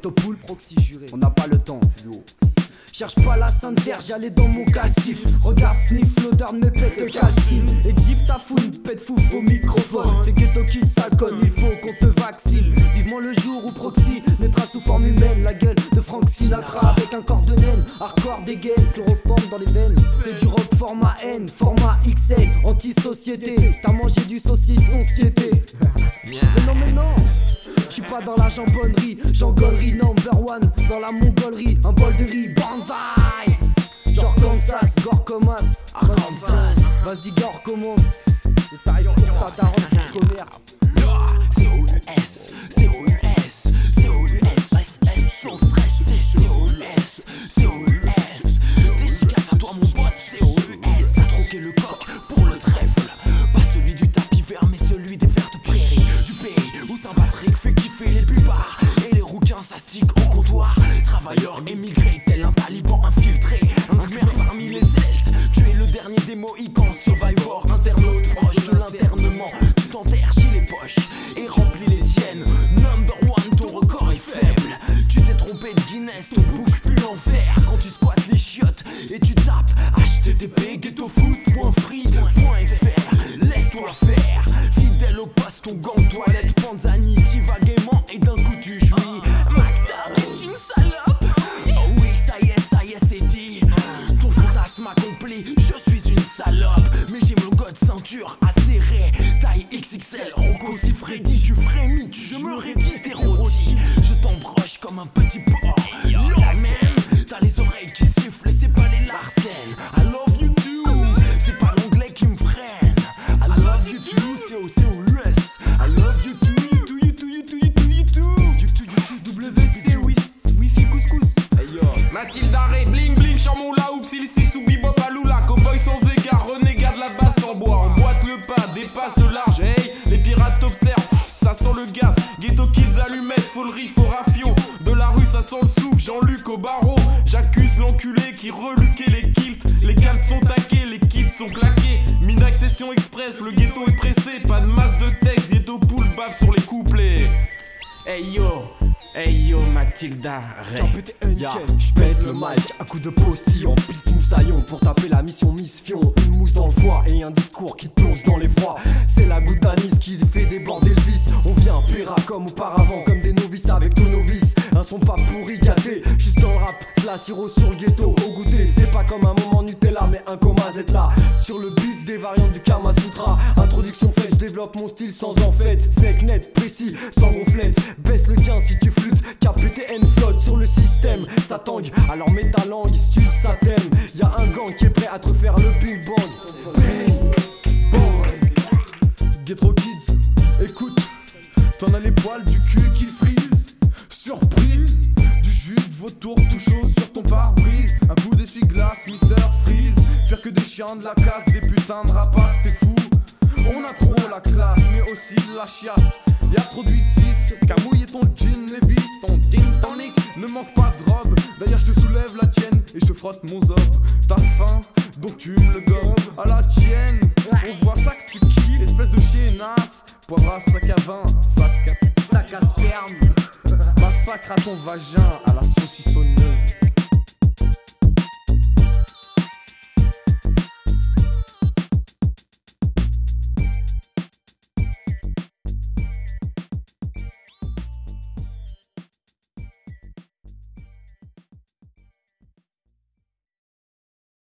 proxy juré. On n'a pas le temps. Cherche pas la sainte vierge, j'allais dans mon cassif. Regarde, sniff l'odeur de mes pètes calcine. Exhibe ta fouine, pète fou au microphone. C'est ghetto kid, ça conne, il faut qu'on te vaccine. Vivement le jour où Proxy naîtra sous forme humaine. La gueule de Frank Sinatra avec un corps de naine. Hardcore des gaines, chloroforme dans les veines. C'est du rock format N, format XL, anti-société. T'as mangé du saucisson, sciété. Mais non, mais non! J'suis pas dans la jambonnerie, j'engolerie number one. Dans la mongolerie, un bol de riz, banzai. Genre Kansas, Gorkomas, Arkansas Vas-y Gore commence Le tailleur pour ta daronne commerce. C-O-U-S, C-O-U-S, C-O-U-S, Travailleurs émigrés, tel un taliban. Un Taille XXL, Rocco si Freddy. Tu frémis, tu, je me raidis, t'es rôti. Je t'embroche comme un petit porc. Yo, man, t'as les oreilles qui sifflent, c'est pas les Larsen. I love you too, c'est pas l'anglais qui me freine. I love you too, c'est au C-O-U-S. I love you too, you too, you too, you too, you too, you too. You too, you too, WC, wi- Wi-Fi couscous. Mathilde Arrêt, bling bling, chamon la oups, il hey, les pirates t'observent, ça sent le gaz, ghetto kids allumettes, faut le riff au rafio, de la rue ça sent le souffle, Jean-Luc au barreau, j'accuse l'enculé qui reluquait les kilts, les cartes sont taquées, les kits sont claqués, mine accession express, le ghetto est pressé, pas de masse de texte, ghetto poule bave sur les couplets. Hey yo, hey yo Mathilda, Ray. Ya, j'pète le mic, un coup de postillon, piste moussaillon pour taper la mission Miss Fion. Une mousse dans le foie et un discours qui plonge dans les froids. C'est la goutte d'anis qui fait déborder le vice. On vient péra comme auparavant, comme la sirop sur le ghetto au goûter. C'est pas comme un moment Nutella, mais un coma Z là. Sur le beat des variantes du Kama Sutra. Introduction faite, développe mon style sans en fait. Sec, net, précis, sans gonflette. Baisse le gain si tu flûtes. KPTN flotte sur le système. Ça tangue, alors mets ta langue, suce sa thème. Y'a un gang qui est prêt à te faire le big bang. Big bang. Ghetto Kids, écoute. T'en as les poils du cul qui frisent. Surprise, du jus de vautour tout chaud pare-brise. Un coup d'essuie-glace, Mister Freeze. Pire que des chiens de la casse, des putains de rapaces, t'es fou. On a trop la classe, mais aussi la chiasse. Y'a trop d'huile 6, qu'à mouiller ton jean Levis, ton gin tonic. Ne manque pas de robe, d'ailleurs je te soulève la tienne et je te frotte mon zob. T'as faim, donc tu me le gobes à la tienne. On voit ça que tu kiffes, espèce de chiennasse. Poivre à sac à vin, sac à, sac à sperme. Massacre à ton vagin à la saucissonneuse.